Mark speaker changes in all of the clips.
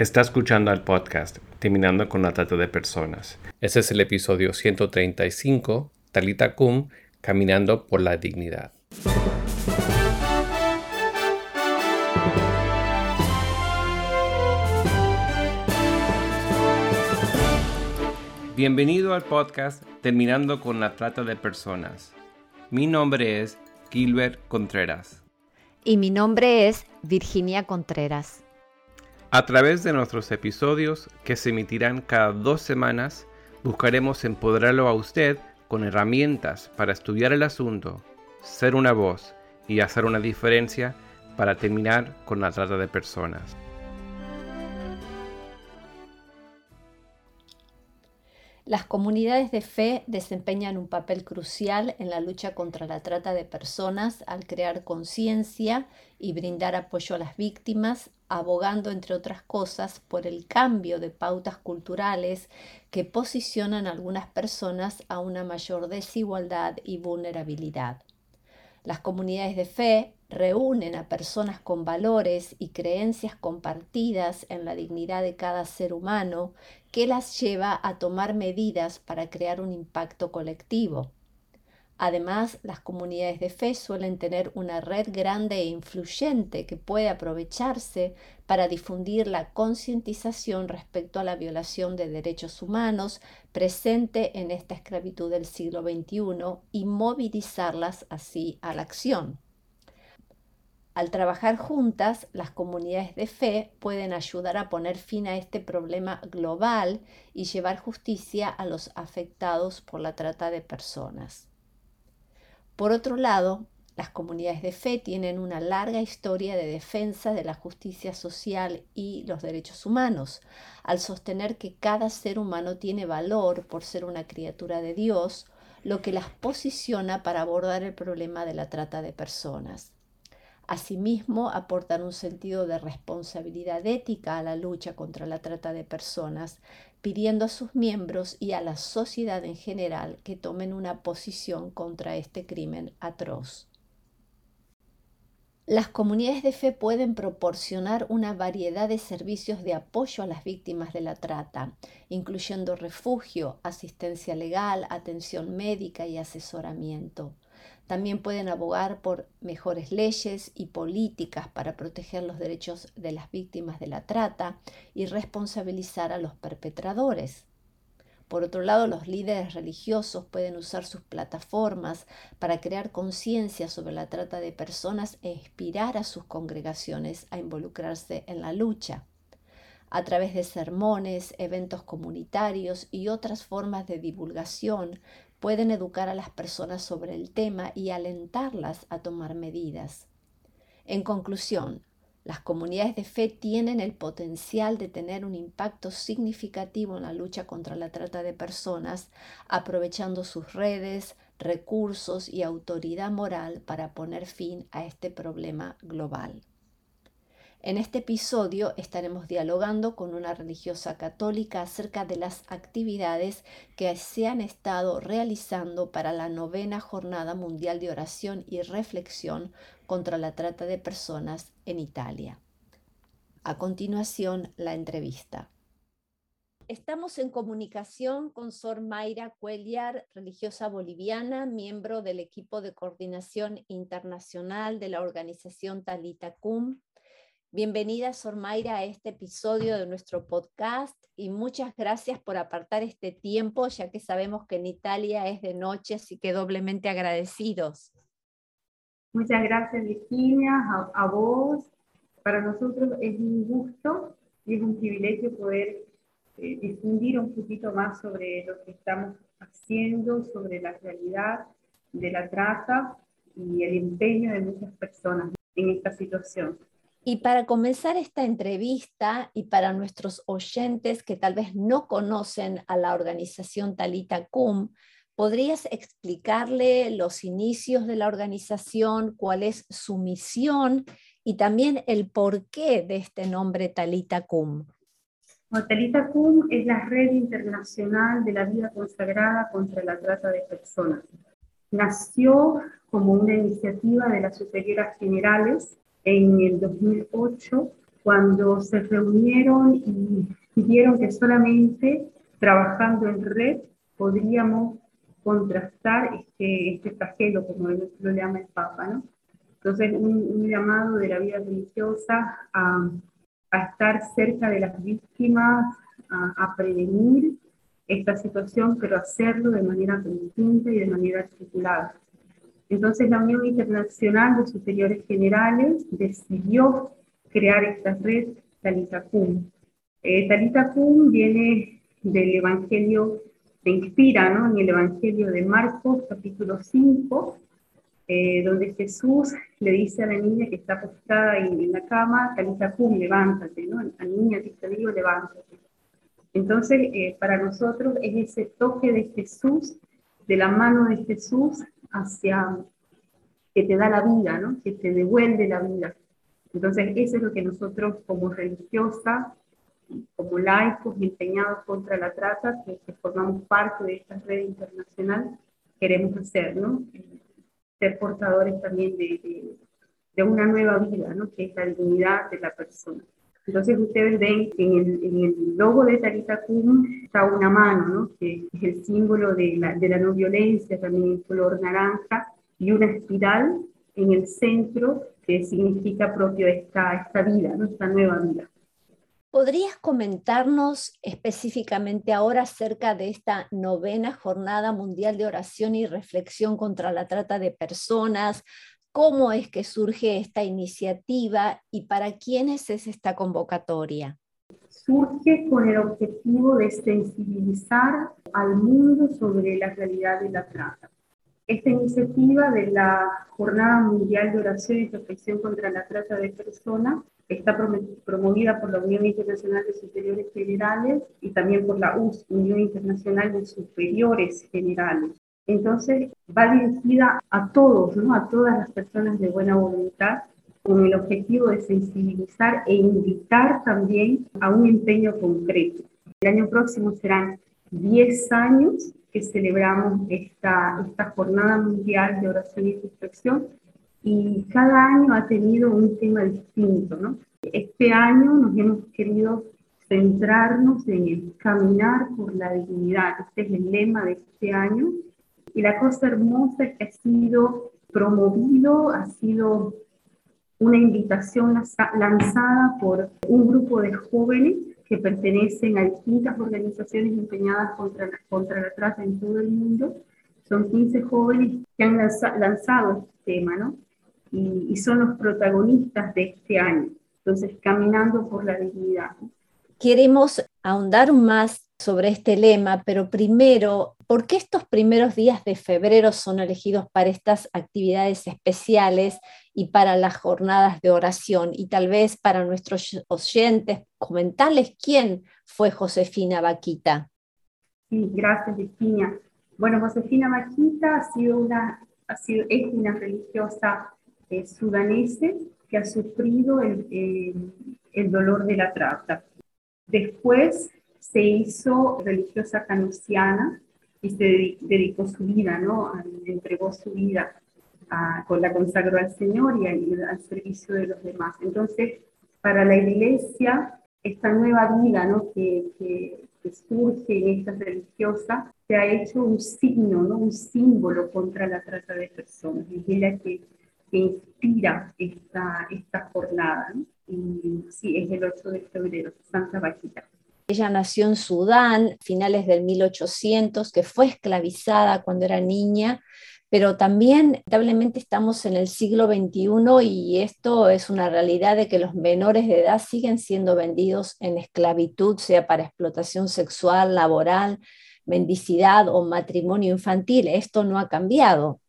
Speaker 1: Está escuchando al podcast Terminando con la Trata de Personas. Este es el episodio 135, Talita Kum, Caminando por la Dignidad. Bienvenido al podcast Terminando con la Trata de Personas. Mi nombre es Gilbert Contreras.
Speaker 2: Y mi nombre es Virginia Contreras.
Speaker 1: A través de nuestros episodios, que se emitirán cada dos semanas, buscaremos empoderarlo a usted con herramientas para estudiar el asunto, ser una voz y hacer una diferencia para terminar con la trata de personas.
Speaker 2: Las comunidades de fe desempeñan un papel crucial en la lucha contra la trata de personas al crear conciencia y brindar apoyo a las víctimas, abogando, entre otras cosas, por el cambio de pautas culturales que posicionan a algunas personas a una mayor desigualdad y vulnerabilidad. Las comunidades de fe reúnen a personas con valores y creencias compartidas en la dignidad de cada ser humano que las lleva a tomar medidas para crear un impacto colectivo. Además, las comunidades de fe suelen tener una red grande e influyente que puede aprovecharse para difundir la concientización respecto a la violación de derechos humanos presente en esta esclavitud del siglo XXI y movilizarlas así a la acción. Al trabajar juntas, las comunidades de fe pueden ayudar a poner fin a este problema global y llevar justicia a los afectados por la trata de personas. Por otro lado, las comunidades de fe tienen una larga historia de defensa de la justicia social y los derechos humanos, al sostener que cada ser humano tiene valor por ser una criatura de Dios, lo que las posiciona para abordar el problema de la trata de personas. Asimismo, aportan un sentido de responsabilidad ética a la lucha contra la trata de personas, pidiendo a sus miembros y a la sociedad en general que tomen una posición contra este crimen atroz. Las comunidades de fe pueden proporcionar una variedad de servicios de apoyo a las víctimas de la trata, incluyendo refugio, asistencia legal, atención médica y asesoramiento. También pueden abogar por mejores leyes y políticas para proteger los derechos de las víctimas de la trata y responsabilizar a los perpetradores. Por otro lado, los líderes religiosos pueden usar sus plataformas para crear conciencia sobre la trata de personas e inspirar a sus congregaciones a involucrarse en la lucha. A través de sermones, eventos comunitarios y otras formas de divulgación, pueden educar a las personas sobre el tema y alentarlas a tomar medidas. En conclusión, las comunidades de fe tienen el potencial de tener un impacto significativo en la lucha contra la trata de personas, aprovechando sus redes, recursos y autoridad moral para poner fin a este problema global. En este episodio estaremos dialogando con una religiosa católica acerca de las actividades que se han estado realizando para la novena Jornada Mundial de Oración y Reflexión contra la Trata de Personas en Italia. A continuación, la entrevista. Estamos en comunicación con Sor Mayra Cuellar, religiosa boliviana, miembro del equipo de coordinación internacional de la organización Talita Cum Bienvenida, Sor Mayra, a este episodio de nuestro podcast y muchas gracias por apartar este tiempo, ya que sabemos que en Italia es de noche, así que doblemente agradecidos.
Speaker 3: Muchas gracias, Virginia, a, vos. Para nosotros es un gusto y es un privilegio poder eh, difundir un poquito más sobre lo que estamos haciendo, sobre la realidad de la trata y el empeño de muchas personas en esta situación.
Speaker 2: Y para comenzar esta entrevista y para nuestros oyentes que tal vez no conocen a la organización Talita Cum, ¿podrías explicarle los inicios de la organización, cuál es su misión y también el porqué de este nombre Talita Cum?
Speaker 3: Talita Cum es la red internacional de la vida consagrada contra la trata de personas. Nació como una iniciativa de las superioras generales en el 2008 cuando se reunieron y vieron que solamente trabajando en red podríamos contrastar este, este flagelo, como lo llama el Papa, ¿no? Entonces, un, llamado de la vida religiosa a, a, estar cerca de las víctimas, a, a, prevenir esta situación, pero hacerlo de manera conjunta y de manera articulada. Entonces, la Unión Internacional de Superiores Generales decidió crear esta red Talita Cum. Eh, Talita Cum viene del Evangelio, se inspira ¿no? en el Evangelio de Marcos, capítulo 5, eh, donde Jesús le dice a la niña que está acostada en, la cama, Talita Cum, levántate, ¿no? La niña que te digo, levántate. Entonces, eh, para nosotros es ese toque de Jesús, de la mano de Jesús hacia que te da la vida, ¿no? Que te devuelve la vida. Entonces, eso es lo que nosotros como religiosas, como laicos empeñados contra la trata, que, formamos parte de esta red internacional, queremos hacer, ¿no? Ser portadores también de, de, una nueva vida, ¿no? Que es la dignidad de la persona. Entonces ustedes ven en el, en el logo de Tarita Cum está una mano, ¿no? que es el símbolo de la, de la no violencia, también en color naranja, y una espiral en el centro que significa propio esta, esta vida, esta nueva vida.
Speaker 2: ¿Podrías comentarnos específicamente ahora acerca de esta novena jornada mundial de oración y reflexión contra la trata de personas? ¿Cómo es que surge esta iniciativa y para quiénes es esta convocatoria?
Speaker 3: Surge con el objetivo de sensibilizar al mundo sobre la realidad de la trata esta iniciativa de la Jornada Mundial de Oración y Reflexión contra la Trata de Personas está promovida por la Unión Internacional de Superiores Generales y también por la US, Unión Internacional de Superiores Generales. Entonces, va dirigida a todos, ¿no? a todas las personas de buena voluntad, con el objetivo de sensibilizar e invitar también a un empeño concreto. El año próximo serán 10 años que celebramos esta, esta jornada mundial de oración y reflexión y cada año ha tenido un tema distinto. ¿no? Este año nos hemos querido centrarnos en el caminar por la dignidad, este es el lema de este año. Y la cosa hermosa es que ha sido promovido, ha sido una invitación lanzada por un grupo de jóvenes que pertenecen a distintas organizaciones empeñadas contra la, contra la trata en todo el mundo. Son 15 jóvenes que han lanzado este tema, ¿no? Y, y, son los protagonistas de este año. Entonces, caminando por la dignidad.
Speaker 2: Queremos ahondar más sobre este lema, pero primero, ¿por qué estos primeros días de febrero son elegidos para estas actividades especiales y para las jornadas de oración? Y tal vez para nuestros oyentes, comentarles quién fue Josefina Vaquita.
Speaker 3: Sí, gracias, Virginia. Bueno, Josefina Vaquita ha sido una, ha sido, es una religiosa eh, sudanese que ha sufrido el, el dolor de la trata. Después se hizo religiosa canusiana y se dedicó su vida, ¿no? entregó su vida, con la consagró al Señor y al, servicio de los demás. Entonces, para la iglesia, esta nueva vida, ¿no? Que, que, surge en esta religiosa, se ha hecho un signo, ¿no? Un símbolo contra la trata de personas. Es ella que, que inspira esta, esta jornada, Y sí, es el 8 de febrero, Santa Vaquita.
Speaker 2: Ella nació en Sudán, finales del 1800, que fue esclavizada cuando era niña, pero también lamentablemente estamos en el siglo XXI y esto es una realidad de que los menores de edad siguen siendo vendidos en esclavitud, sea para explotación sexual, laboral, mendicidad o matrimonio infantil. Esto no ha cambiado.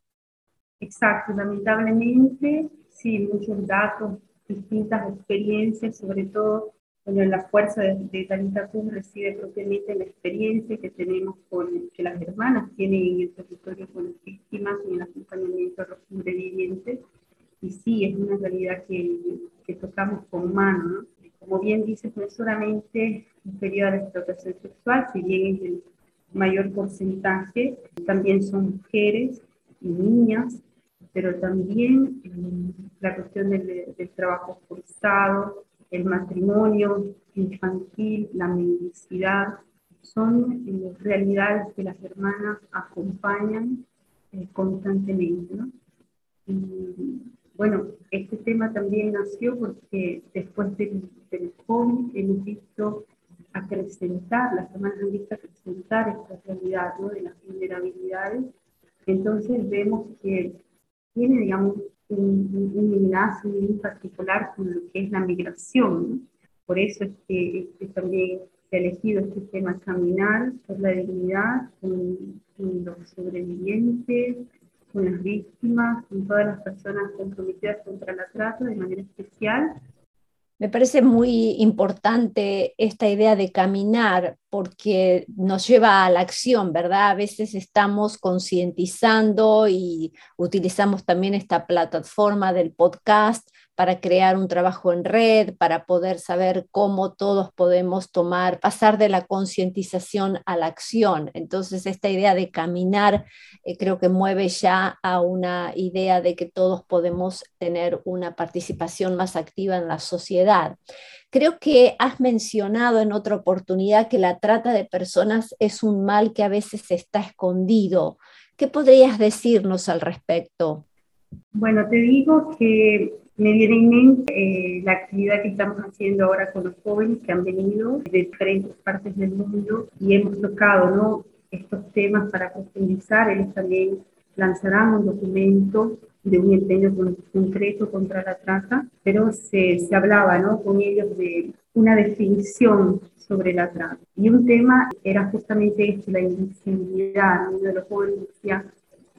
Speaker 3: Exacto, lamentablemente, sí, muchos datos, distintas experiencias, sobre todo bueno, la fuerza de, de Talita reside propiamente en la experiencia que tenemos con, que las hermanas tienen en el territorio con las víctimas y el acompañamiento a los sobrevivientes. Y sí, es una realidad que, que tocamos con mano, ¿no? Como bien dices, no es solamente inferior a la explotación sexual, si bien es el mayor porcentaje, también son mujeres y niñas, pero también eh, la cuestión del, del trabajo forzado, el matrimonio infantil, la mendicidad, son eh, realidades que las hermanas acompañan eh, constantemente. ¿no? Y bueno, este tema también nació porque después del, del COVID hemos visto acrecentar, las hermanas han visto acrecentar esta realidad ¿no? de las vulnerabilidades. Entonces vemos que tiene, digamos, un, un, enlace muy particular con lo que es la migración. Por eso es que, también se ha elegido este tema caminar por la dignidad con, con los sobrevivientes, con las víctimas, con todas las personas comprometidas contra la trata de manera especial
Speaker 2: me parece muy importante esta idea de caminar porque nos lleva a la acción, ¿verdad? A veces estamos concientizando y utilizamos también esta plataforma del podcast para crear un trabajo en red, para poder saber cómo todos podemos tomar, pasar de la concientización a la acción. Entonces, esta idea de caminar eh, creo que mueve ya a una idea de que todos podemos tener una participación más activa en la sociedad. Creo que has mencionado en otra oportunidad que la trata de personas es un mal que a veces está escondido. ¿Qué podrías decirnos al respecto?
Speaker 3: Bueno, te digo que me viene en mente eh, la actividad que estamos haciendo ahora con los jóvenes que han venido de diferentes partes del mundo y hemos tocado estos temas para profundizar. Ellos también lanzarán un documento de un empeño concreto contra la trata, pero se, se hablaba ¿no? con ellos de una definición sobre la trata. Y un tema era justamente este, la invisibilidad. Uno de los jóvenes decía,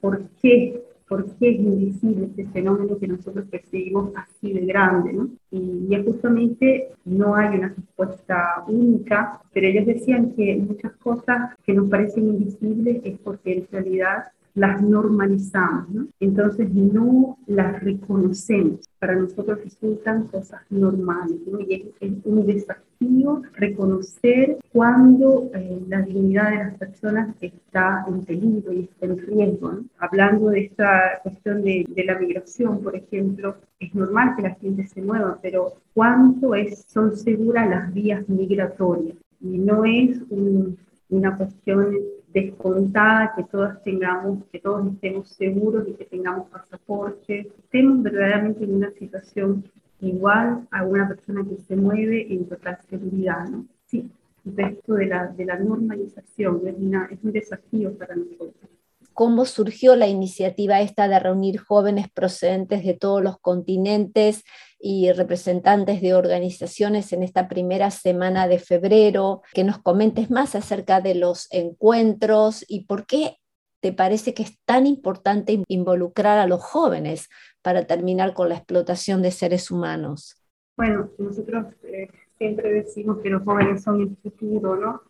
Speaker 3: ¿por qué por qué es invisible este fenómeno que nosotros percibimos así de grande, ¿no? Y, y justamente no hay una respuesta única, pero ellos decían que muchas cosas que nos parecen invisibles es porque en realidad las normalizamos, ¿no? Entonces no las reconocemos. Para nosotros resultan cosas normales, ¿no? Y es, un desafío reconocer cuando eh, la dignidad de las personas está en peligro y está en riesgo, ¿no? Hablando de esta cuestión de, de, la migración, por ejemplo, es normal que la gente se mueva, pero ¿cuánto es, son seguras las vías migratorias? Y no es un, una cuestión descontada, que todos tengamos, que todos estemos seguros y que tengamos pasaporte, estemos verdaderamente en una situación igual a una persona que se mueve en total seguridad, ¿no? Sí, esto de la, de la normalización es, una, es un desafío para nosotros
Speaker 2: cómo surgió la iniciativa esta de reunir jóvenes procedentes de todos los continentes y representantes de organizaciones en esta primera semana de febrero, que nos comentes más acerca de los encuentros y por qué te parece que es tan importante involucrar a los jóvenes para terminar con la explotación de seres humanos.
Speaker 3: Bueno, nosotros eh, siempre decimos que los jóvenes son el futuro, ¿no?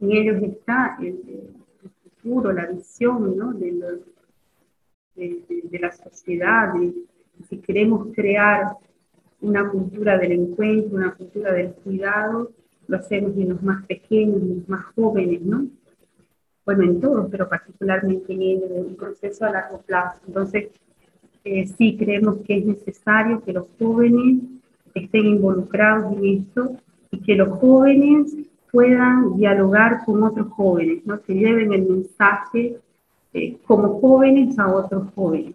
Speaker 3: En ellos está el, la visión ¿no? de, de, de, la sociedad, de, si queremos crear una cultura del encuentro, una cultura del cuidado, lo hacemos en los más pequeños, en los más jóvenes, ¿no? Bueno, en todos, pero particularmente en ellos, en un proceso a largo plazo. Entonces, eh, sí creemos que es necesario que los jóvenes estén involucrados en esto y que los jóvenes puedan dialogar con otros jóvenes, ¿no? que lleven el mensaje eh, como jóvenes a otros jóvenes.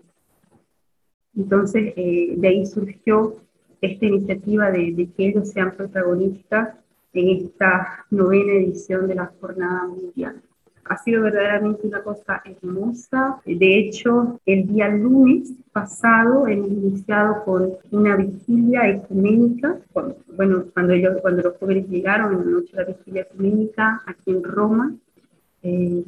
Speaker 3: Entonces, eh, de ahí surgió esta iniciativa de, de, que ellos sean protagonistas en esta novena edición de la Jornada Mundial ha sido verdaderamente una cosa hermosa. De hecho, el día lunes pasado hemos iniciado con una vigilia ecuménica, bueno, cuando, ellos, cuando los jóvenes llegaron en la noche de la vigilia ecuménica aquí en Roma, eh,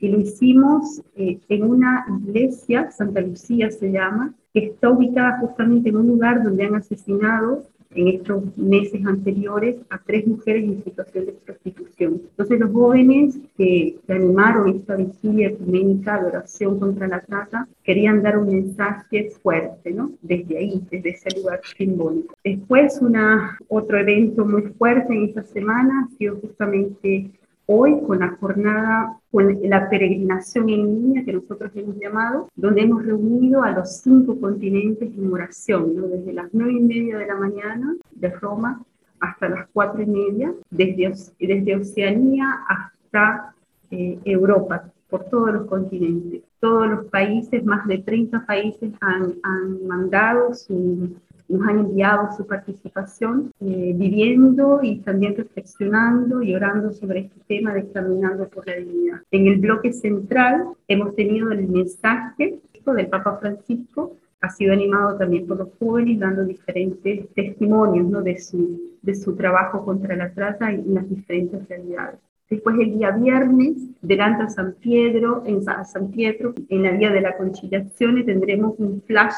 Speaker 3: y lo hicimos eh, en una iglesia, Santa Lucía se llama, que está ubicada justamente en un lugar donde han asesinado en estos meses anteriores a tres mujeres en situación de prostitución. Entonces los jóvenes que, se animaron esta vigilia ecuménica de oración contra la trata querían dar un mensaje fuerte, ¿no? Desde ahí, desde ese lugar simbólico. Después una, otro evento muy fuerte en esta semana ha sido justamente hoy con la jornada, con la peregrinación en línea que nosotros hemos llamado, donde hemos reunido a los cinco continentes en oración, ¿no? desde las nueve y media de la mañana de Roma hasta las cuatro y media, desde, desde Oceanía hasta eh, Europa, por todos los continentes. Todos los países, más de 30 países han, han mandado su, nos han enviado su participación, eh, viviendo y también reflexionando y orando sobre este tema de caminando por la dignidad. En el bloque central hemos tenido el mensaje del Papa Francisco, ha sido animado también por los jóvenes, dando diferentes testimonios ¿no? de, su, de su trabajo contra la trata en las diferentes realidades. Después el día viernes, delante a San Pedro, en San Pietro, en la Vía de la Conciliación, tendremos un flash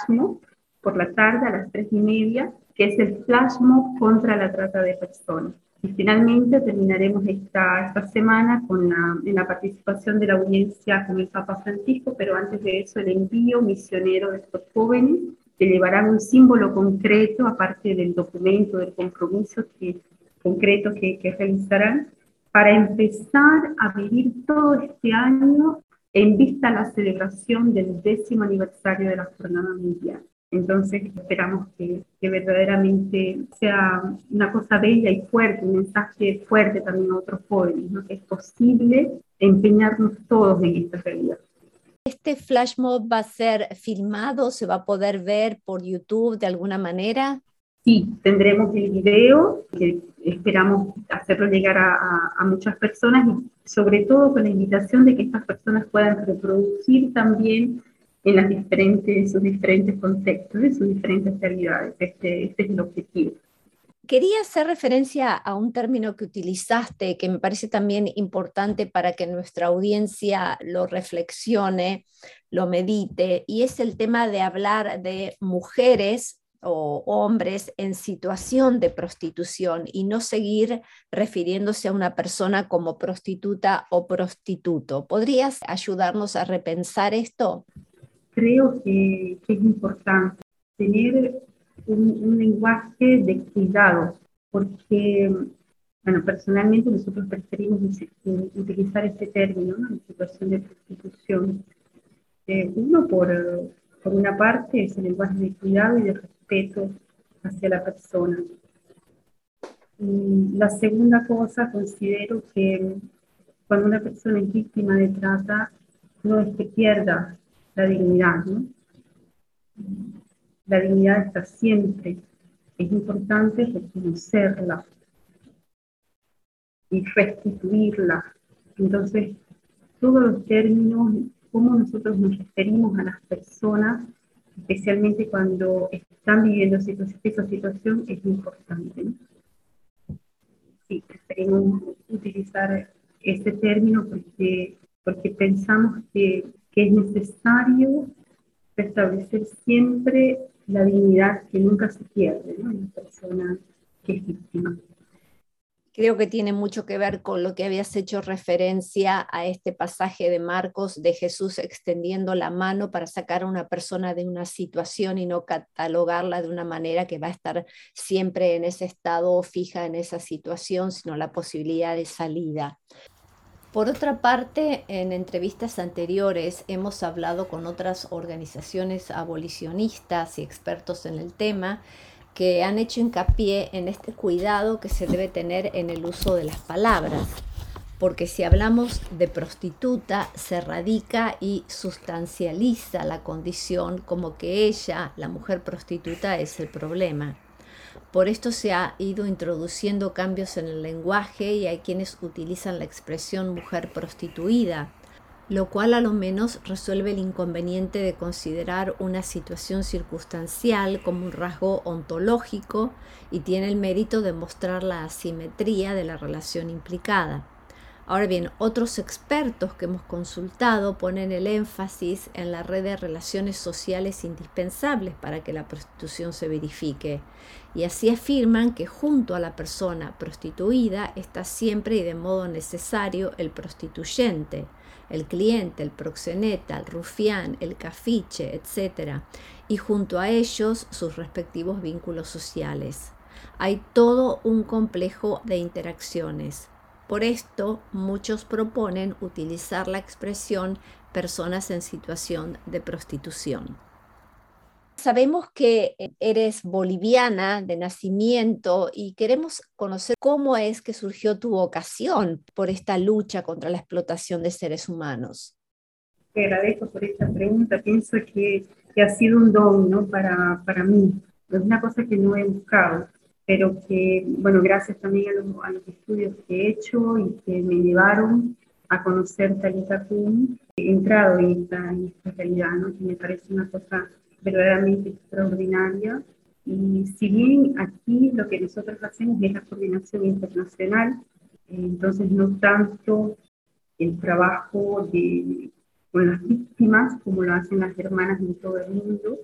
Speaker 3: por la tarde a las tres y media, que es el flash mob contra la trata de personas. Y finalmente terminaremos esta, esta semana con la, en la participación de la audiencia con el Papa Francisco, pero antes de eso el envío misionero de estos jóvenes que llevarán un símbolo concreto, aparte del documento, del compromiso que, concreto que, que realizarán, para empezar a vivir todo este año en vista a la celebración del décimo aniversario de la Jornada Mundial. Entonces esperamos que, verdaderamente sea una cosa bella y fuerte, un mensaje fuerte también a otros jóvenes, ¿no? que es posible empeñarnos todos en esta realidad.
Speaker 2: ¿Este flash mob va a ser filmado? ¿Se va a poder ver por YouTube de alguna manera?
Speaker 3: Sí, tendremos el video, que esperamos hacerlo llegar a, a, muchas personas y sobre todo con la invitación de que estas personas puedan reproducir también en las diferentes, sus diferentes contextos, en sus diferentes realidades. Este, este es el objetivo.
Speaker 2: Quería hacer referencia a un término que utilizaste que me parece también importante para que nuestra audiencia lo reflexione, lo medite, y es el tema de hablar de mujeres o hombres en situación de prostitución y no seguir refiriéndose a una persona como prostituta o prostituto. ¿Podrías ayudarnos a repensar esto?
Speaker 3: Creo que, es importante tener un, lenguaje de cuidado, porque, bueno, personalmente nosotros preferimos utilizar este término, ¿no? situación de prostitución. Eh, uno, por, por una parte, es el lenguaje de cuidado y de respeto hacia la persona. Y la segunda cosa, considero que cuando una persona es víctima de trata, no es que pierda la dignidad, ¿no? La dignidad está siempre. Es importante reconocerla y restituirla. Entonces, todos los términos, cómo nosotros nos referimos a las personas, especialmente cuando están viviendo esa situación, es importante. ¿no? Sí, preferimos utilizar ese término porque, porque pensamos que que es necesario restablecer siempre la dignidad que nunca se pierde ¿no? en la persona que es víctima.
Speaker 2: Creo que tiene mucho que ver con lo que habías hecho referencia a este pasaje de Marcos de Jesús extendiendo la mano para sacar a una persona de una situación y no catalogarla de una manera que va a estar siempre en ese estado fija en esa situación, sino la posibilidad de salida. Por otra parte, en entrevistas anteriores hemos hablado con otras organizaciones abolicionistas y expertos en el tema que han hecho hincapié en este cuidado que se debe tener en el uso de las palabras, porque si hablamos de prostituta se radica y sustancializa la condición como que ella, la mujer prostituta, es el problema. Por esto se ha ido introduciendo cambios en el lenguaje y hay quienes utilizan la expresión mujer prostituida, lo cual a lo menos resuelve el inconveniente de considerar una situación circunstancial como un rasgo ontológico y tiene el mérito de mostrar la asimetría de la relación implicada. Ahora bien, otros expertos que hemos consultado ponen el énfasis en la red de relaciones sociales indispensables para que la prostitución se verifique y así afirman que junto a la persona prostituida está siempre y de modo necesario el prostituyente, el cliente, el proxeneta, el rufián, el cafiche, etc. Y junto a ellos sus respectivos vínculos sociales. Hay todo un complejo de interacciones Por esto, muchos proponen utilizar la expresión personas en situación de prostitución. Sabemos que eres boliviana de nacimiento y queremos conocer cómo es que surgió tu vocación por esta lucha contra la explotación de seres humanos.
Speaker 3: Te agradezco por esta pregunta. Pienso que, ha sido un don ¿no? para, para mí. Es una cosa que no he buscado pero que, bueno, gracias también a los, estudios que he hecho y que me llevaron a conocer Talita Kun, he entrado en esta, en esta realidad, ¿no? que me parece una cosa verdaderamente extraordinaria. Y si bien aquí lo que nosotros hacemos es la coordinación internacional, entonces no tanto el trabajo de, con las víctimas como lo hacen las hermanas en todo el mundo,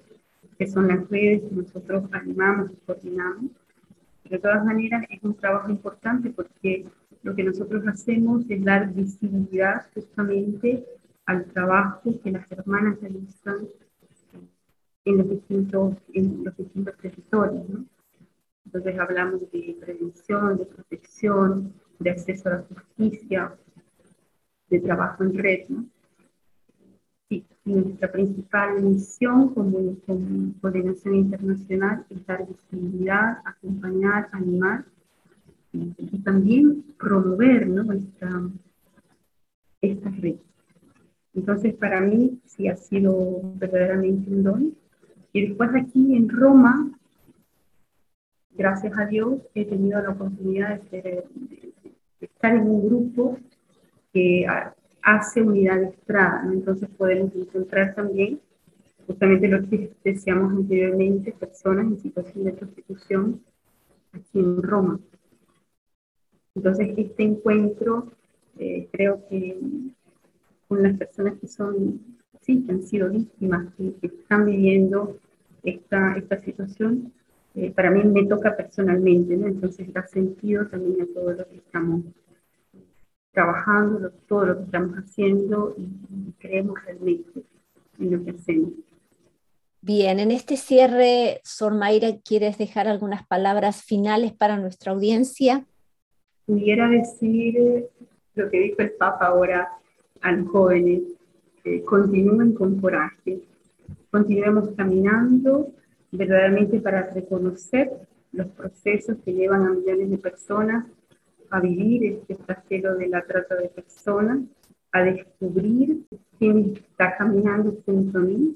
Speaker 3: que son las redes que nosotros animamos y coordinamos, de todas maneras, es un trabajo importante porque lo que nosotros hacemos es dar visibilidad justamente al trabajo que las hermanas realizan en los distintos, en los distintos territorios. Entonces hablamos de prevención, de protección, de acceso a la justicia, de trabajo en red. ¿no? nuestra principal misión como, coordinación internacional es dar visibilidad, acompañar, animar y, también promover ¿no? esta, esta red. Entonces, para mí sí ha sido verdaderamente un don. Y después aquí en Roma, gracias a Dios, he tenido la oportunidad de, estar en un grupo que hace unidad de estrada, entonces podemos encontrar también justamente lo que decíamos anteriormente, personas en situación de prostitución aquí en Roma. Entonces este encuentro eh, creo que con las personas que son, sí, que han sido víctimas, que, están viviendo esta, esta situación, eh, para mí me toca personalmente, ¿no? entonces da sentido también a todo lo que estamos trabajando todo lo que estamos haciendo y, creemos realmente en lo que hacemos.
Speaker 2: Bien, en este cierre, Sor Mayra, ¿quieres dejar algunas palabras finales para nuestra audiencia?
Speaker 3: Pudiera decir lo que dijo el Papa ahora a los jóvenes, continúen con coraje, continuemos caminando verdaderamente para reconocer los procesos que llevan a millones de personas a vivir este flagelo de la trata de personas, a descubrir quién está caminando junto a mí,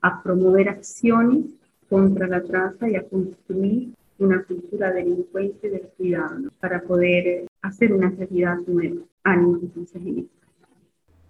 Speaker 3: a promover acciones contra la trata y a construir una cultura delincuente del cuidado para poder hacer una realidad nueva. Ánimo entonces en